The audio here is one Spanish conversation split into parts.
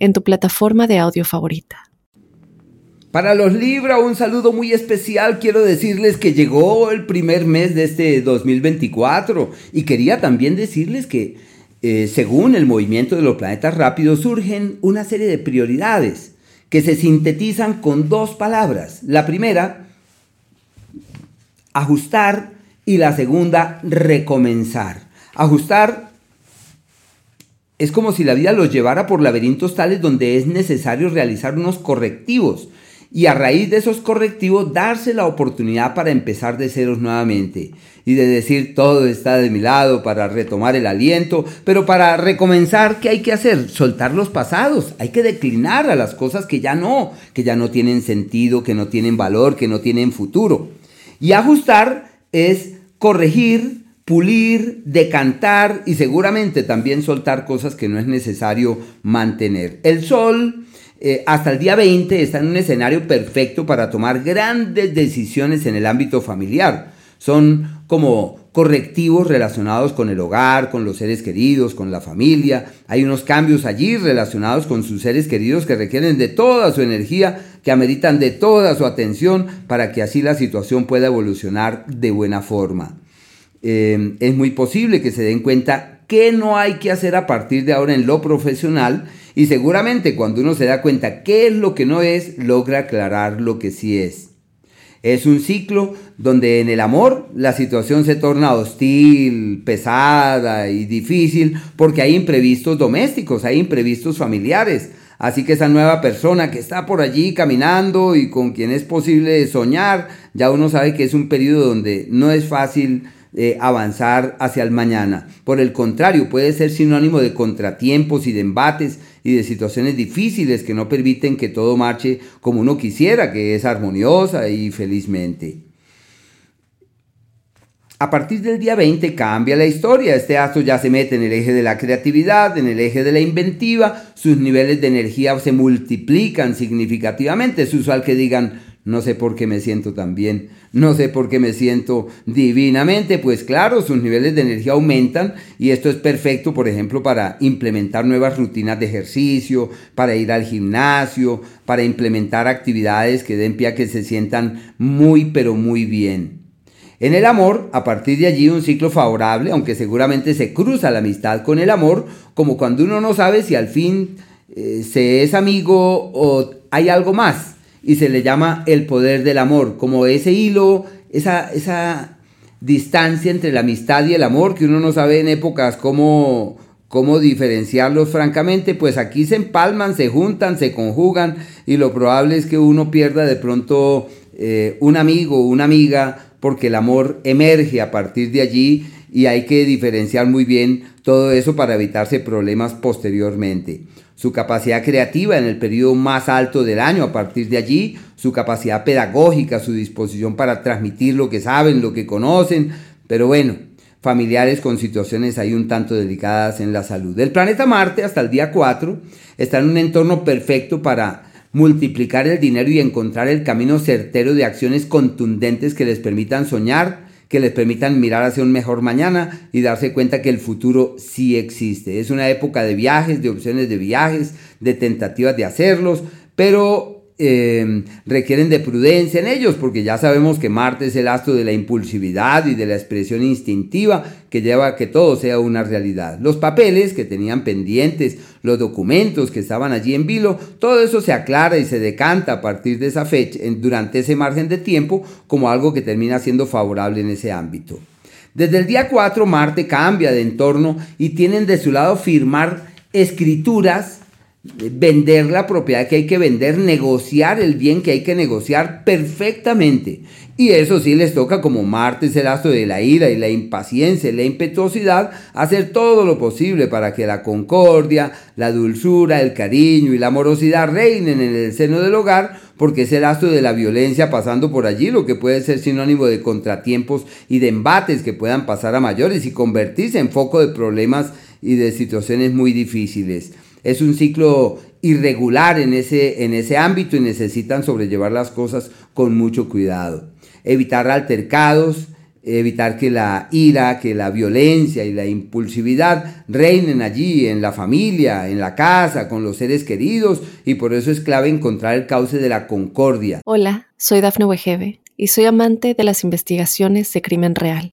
en tu plataforma de audio favorita. Para los Libra, un saludo muy especial. Quiero decirles que llegó el primer mes de este 2024 y quería también decirles que eh, según el movimiento de los planetas rápidos surgen una serie de prioridades que se sintetizan con dos palabras. La primera, ajustar y la segunda, recomenzar. Ajustar es como si la vida los llevara por laberintos tales donde es necesario realizar unos correctivos y a raíz de esos correctivos darse la oportunidad para empezar de ceros nuevamente y de decir todo está de mi lado para retomar el aliento, pero para recomenzar, ¿qué hay que hacer? Soltar los pasados, hay que declinar a las cosas que ya no, que ya no tienen sentido, que no tienen valor, que no tienen futuro. Y ajustar es corregir, pulir, decantar y seguramente también soltar cosas que no es necesario mantener. El sol eh, hasta el día 20 está en un escenario perfecto para tomar grandes decisiones en el ámbito familiar. Son como correctivos relacionados con el hogar, con los seres queridos, con la familia. Hay unos cambios allí relacionados con sus seres queridos que requieren de toda su energía, que ameritan de toda su atención para que así la situación pueda evolucionar de buena forma. Em, es muy posible que se den cuenta qué no hay que hacer a partir de ahora en lo profesional y seguramente cuando uno se da cuenta qué es lo que no es, logra aclarar lo que sí es. Es un ciclo donde en el amor la situación se torna hostil, pesada y difícil porque hay imprevistos domésticos, hay imprevistos familiares. Así que esa nueva persona que está por allí caminando y con quien es posible soñar, ya uno sabe que es un periodo donde no es fácil avanzar hacia el mañana. Por el contrario, puede ser sinónimo de contratiempos y de embates y de situaciones difíciles que no permiten que todo marche como uno quisiera, que es armoniosa y felizmente. A partir del día 20 cambia la historia. Este astro ya se mete en el eje de la creatividad, en el eje de la inventiva. Sus niveles de energía se multiplican significativamente. Es usual que digan, no sé por qué me siento tan bien, no sé por qué me siento divinamente, pues claro, sus niveles de energía aumentan y esto es perfecto, por ejemplo, para implementar nuevas rutinas de ejercicio, para ir al gimnasio, para implementar actividades que den pie a que se sientan muy, pero muy bien. En el amor, a partir de allí un ciclo favorable, aunque seguramente se cruza la amistad con el amor, como cuando uno no sabe si al fin eh, se es amigo o hay algo más y se le llama el poder del amor, como ese hilo, esa, esa distancia entre la amistad y el amor que uno no sabe en épocas cómo, cómo diferenciarlos francamente, pues aquí se empalman, se juntan, se conjugan y lo probable es que uno pierda de pronto eh, un amigo una amiga porque el amor emerge a partir de allí y hay que diferenciar muy bien todo eso para evitarse problemas posteriormente su capacidad creativa en el periodo más alto del año. A partir de allí, su capacidad pedagógica, su disposición para transmitir lo que saben, lo que conocen. Pero bueno, familiares con situaciones ahí un tanto delicadas en la salud. El planeta Marte hasta el día 4 está en un entorno perfecto para multiplicar el dinero y encontrar el camino certero de acciones contundentes que les permitan soñar, que les permitan mirar hacia un mejor mañana y darse cuenta que el futuro sí existe. Es una época de viajes, de opciones de viajes, de tentativas de hacerlos, pero Em, requieren de prudencia en ellos, porque ya sabemos que Marte es el astro de la impulsividad y de la expresión instintiva que lleva a que todo sea una realidad. Los papeles que tenían pendientes, los documentos que estaban allí en vilo, todo eso se aclara y se decanta a partir de esa fecha, durante ese margen de tiempo, como algo que termina siendo favorable en ese ámbito. Desde el día 4 Marte cambia de entorno y tienen de su lado firmar escrituras vender la propiedad que hay que vender, negociar el bien que hay que negociar perfectamente. Y eso sí les toca como Marte es el astro de la ira y la impaciencia y la impetuosidad, hacer todo lo posible para que la concordia, la dulzura, el cariño y la amorosidad reinen en el seno del hogar, porque es el astro de la violencia pasando por allí, lo que puede ser sinónimo de contratiempos y de embates que puedan pasar a mayores y convertirse en foco de problemas y de situaciones muy difíciles. Es un ciclo irregular en ese, en ese ámbito y necesitan sobrellevar las cosas con mucho cuidado. Evitar altercados, evitar que la ira, que la violencia y la impulsividad reinen allí en la familia, en la casa, con los seres queridos y por eso es clave encontrar el cauce de la concordia. Hola, soy Dafne Wegebe y soy amante de las investigaciones de crimen real.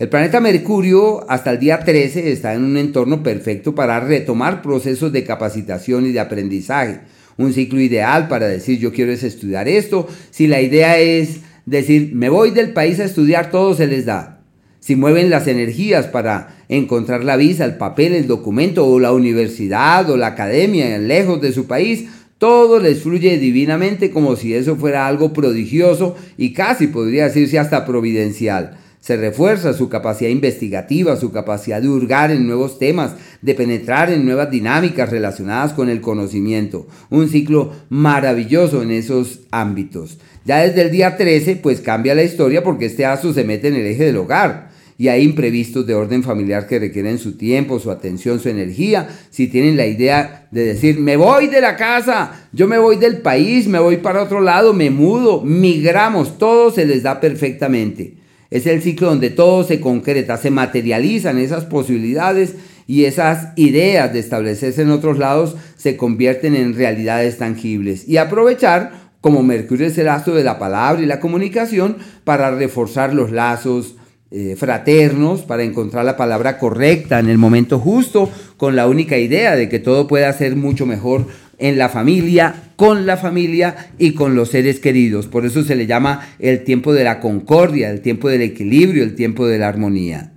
El planeta Mercurio hasta el día 13 está en un entorno perfecto para retomar procesos de capacitación y de aprendizaje. Un ciclo ideal para decir yo quiero estudiar esto. Si la idea es decir me voy del país a estudiar, todo se les da. Si mueven las energías para encontrar la visa, el papel, el documento o la universidad o la academia lejos de su país, todo les fluye divinamente como si eso fuera algo prodigioso y casi podría decirse hasta providencial. Se refuerza su capacidad investigativa, su capacidad de hurgar en nuevos temas, de penetrar en nuevas dinámicas relacionadas con el conocimiento. Un ciclo maravilloso en esos ámbitos. Ya desde el día 13, pues cambia la historia porque este aso se mete en el eje del hogar y hay imprevistos de orden familiar que requieren su tiempo, su atención, su energía. Si tienen la idea de decir, me voy de la casa, yo me voy del país, me voy para otro lado, me mudo, migramos, todo se les da perfectamente. Es el ciclo donde todo se concreta, se materializan esas posibilidades y esas ideas de establecerse en otros lados se convierten en realidades tangibles. Y aprovechar, como Mercurio es el astro de la palabra y la comunicación, para reforzar los lazos eh, fraternos, para encontrar la palabra correcta en el momento justo, con la única idea de que todo pueda ser mucho mejor en la familia, con la familia y con los seres queridos. Por eso se le llama el tiempo de la concordia, el tiempo del equilibrio, el tiempo de la armonía.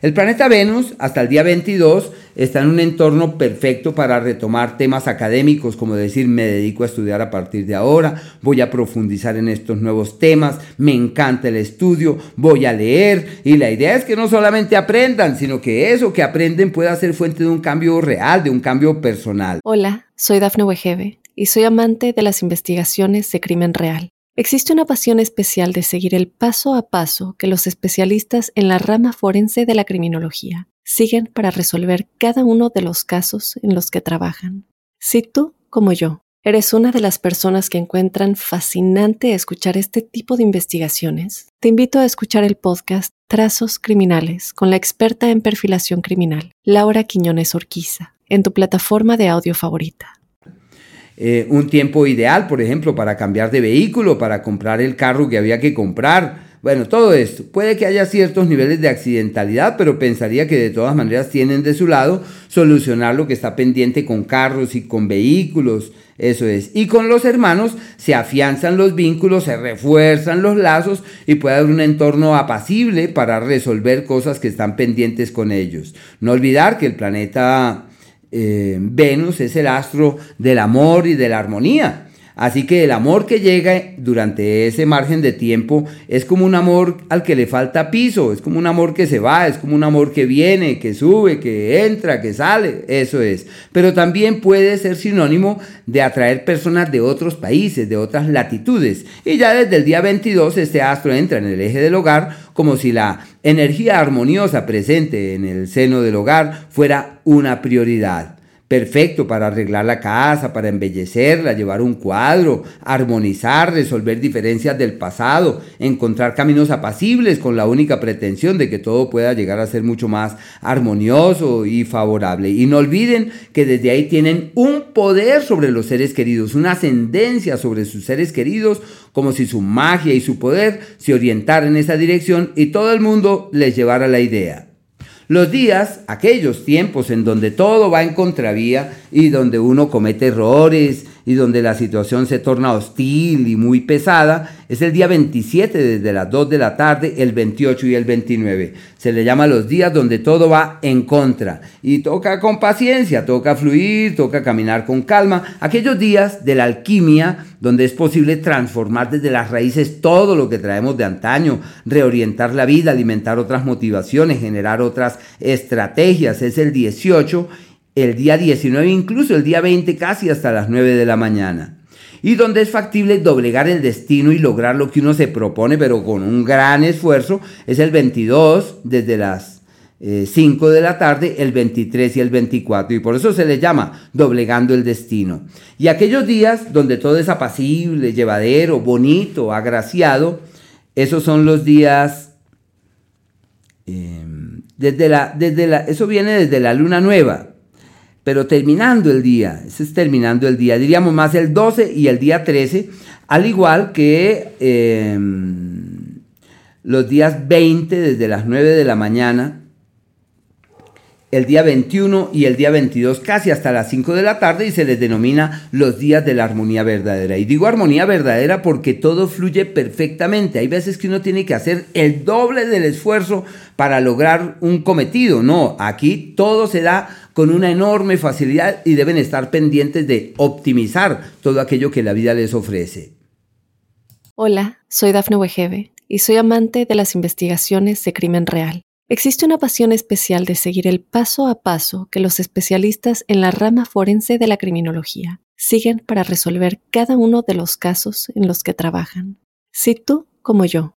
El planeta Venus, hasta el día 22, está en un entorno perfecto para retomar temas académicos, como decir, me dedico a estudiar a partir de ahora, voy a profundizar en estos nuevos temas, me encanta el estudio, voy a leer, y la idea es que no solamente aprendan, sino que eso que aprenden pueda ser fuente de un cambio real, de un cambio personal. Hola, soy Dafne Wegebe y soy amante de las investigaciones de crimen real. Existe una pasión especial de seguir el paso a paso que los especialistas en la rama forense de la criminología siguen para resolver cada uno de los casos en los que trabajan. Si tú, como yo, eres una de las personas que encuentran fascinante escuchar este tipo de investigaciones, te invito a escuchar el podcast Trazos Criminales con la experta en perfilación criminal, Laura Quiñones Orquiza, en tu plataforma de audio favorita. Eh, un tiempo ideal, por ejemplo, para cambiar de vehículo, para comprar el carro que había que comprar. Bueno, todo esto. Puede que haya ciertos niveles de accidentalidad, pero pensaría que de todas maneras tienen de su lado solucionar lo que está pendiente con carros y con vehículos. Eso es. Y con los hermanos se afianzan los vínculos, se refuerzan los lazos y puede haber un entorno apacible para resolver cosas que están pendientes con ellos. No olvidar que el planeta eh, Venus es el astro del amor y de la armonía. Así que el amor que llega durante ese margen de tiempo es como un amor al que le falta piso, es como un amor que se va, es como un amor que viene, que sube, que entra, que sale, eso es. Pero también puede ser sinónimo de atraer personas de otros países, de otras latitudes. Y ya desde el día 22 este astro entra en el eje del hogar como si la energía armoniosa presente en el seno del hogar fuera una prioridad. Perfecto para arreglar la casa, para embellecerla, llevar un cuadro, armonizar, resolver diferencias del pasado, encontrar caminos apacibles con la única pretensión de que todo pueda llegar a ser mucho más armonioso y favorable. Y no olviden que desde ahí tienen un poder sobre los seres queridos, una ascendencia sobre sus seres queridos, como si su magia y su poder se orientaran en esa dirección y todo el mundo les llevara la idea. Los días, aquellos tiempos en donde todo va en contravía y donde uno comete errores y donde la situación se torna hostil y muy pesada, es el día 27 desde las 2 de la tarde, el 28 y el 29. Se le llama los días donde todo va en contra y toca con paciencia, toca fluir, toca caminar con calma. Aquellos días de la alquimia donde es posible transformar desde las raíces todo lo que traemos de antaño, reorientar la vida, alimentar otras motivaciones, generar otras estrategias. Es el 18 el día 19, incluso el día 20, casi hasta las 9 de la mañana. Y donde es factible doblegar el destino y lograr lo que uno se propone, pero con un gran esfuerzo, es el 22, desde las 5 eh, de la tarde, el 23 y el 24. Y por eso se le llama doblegando el destino. Y aquellos días donde todo es apacible, llevadero, bonito, agraciado, esos son los días... Em, desde la, desde la, eso viene desde la luna nueva, pero terminando el día, ese es terminando el día, diríamos más el 12 y el día 13, al igual que em, los días 20 desde las 9 de la mañana, el día 21 y el día 22 casi hasta las 5 de la tarde y se les denomina los días de la armonía verdadera. Y digo armonía verdadera porque todo fluye perfectamente. Hay veces que uno tiene que hacer el doble del esfuerzo para lograr un cometido. No, aquí todo se da con una enorme facilidad y deben estar pendientes de optimizar todo aquello que la vida les ofrece. Hola, soy Dafne Wegebe y soy amante de las investigaciones de crimen real. Existe una pasión especial de seguir el paso a paso que los especialistas en la rama forense de la criminología siguen para resolver cada uno de los casos en los que trabajan. Si tú, como yo,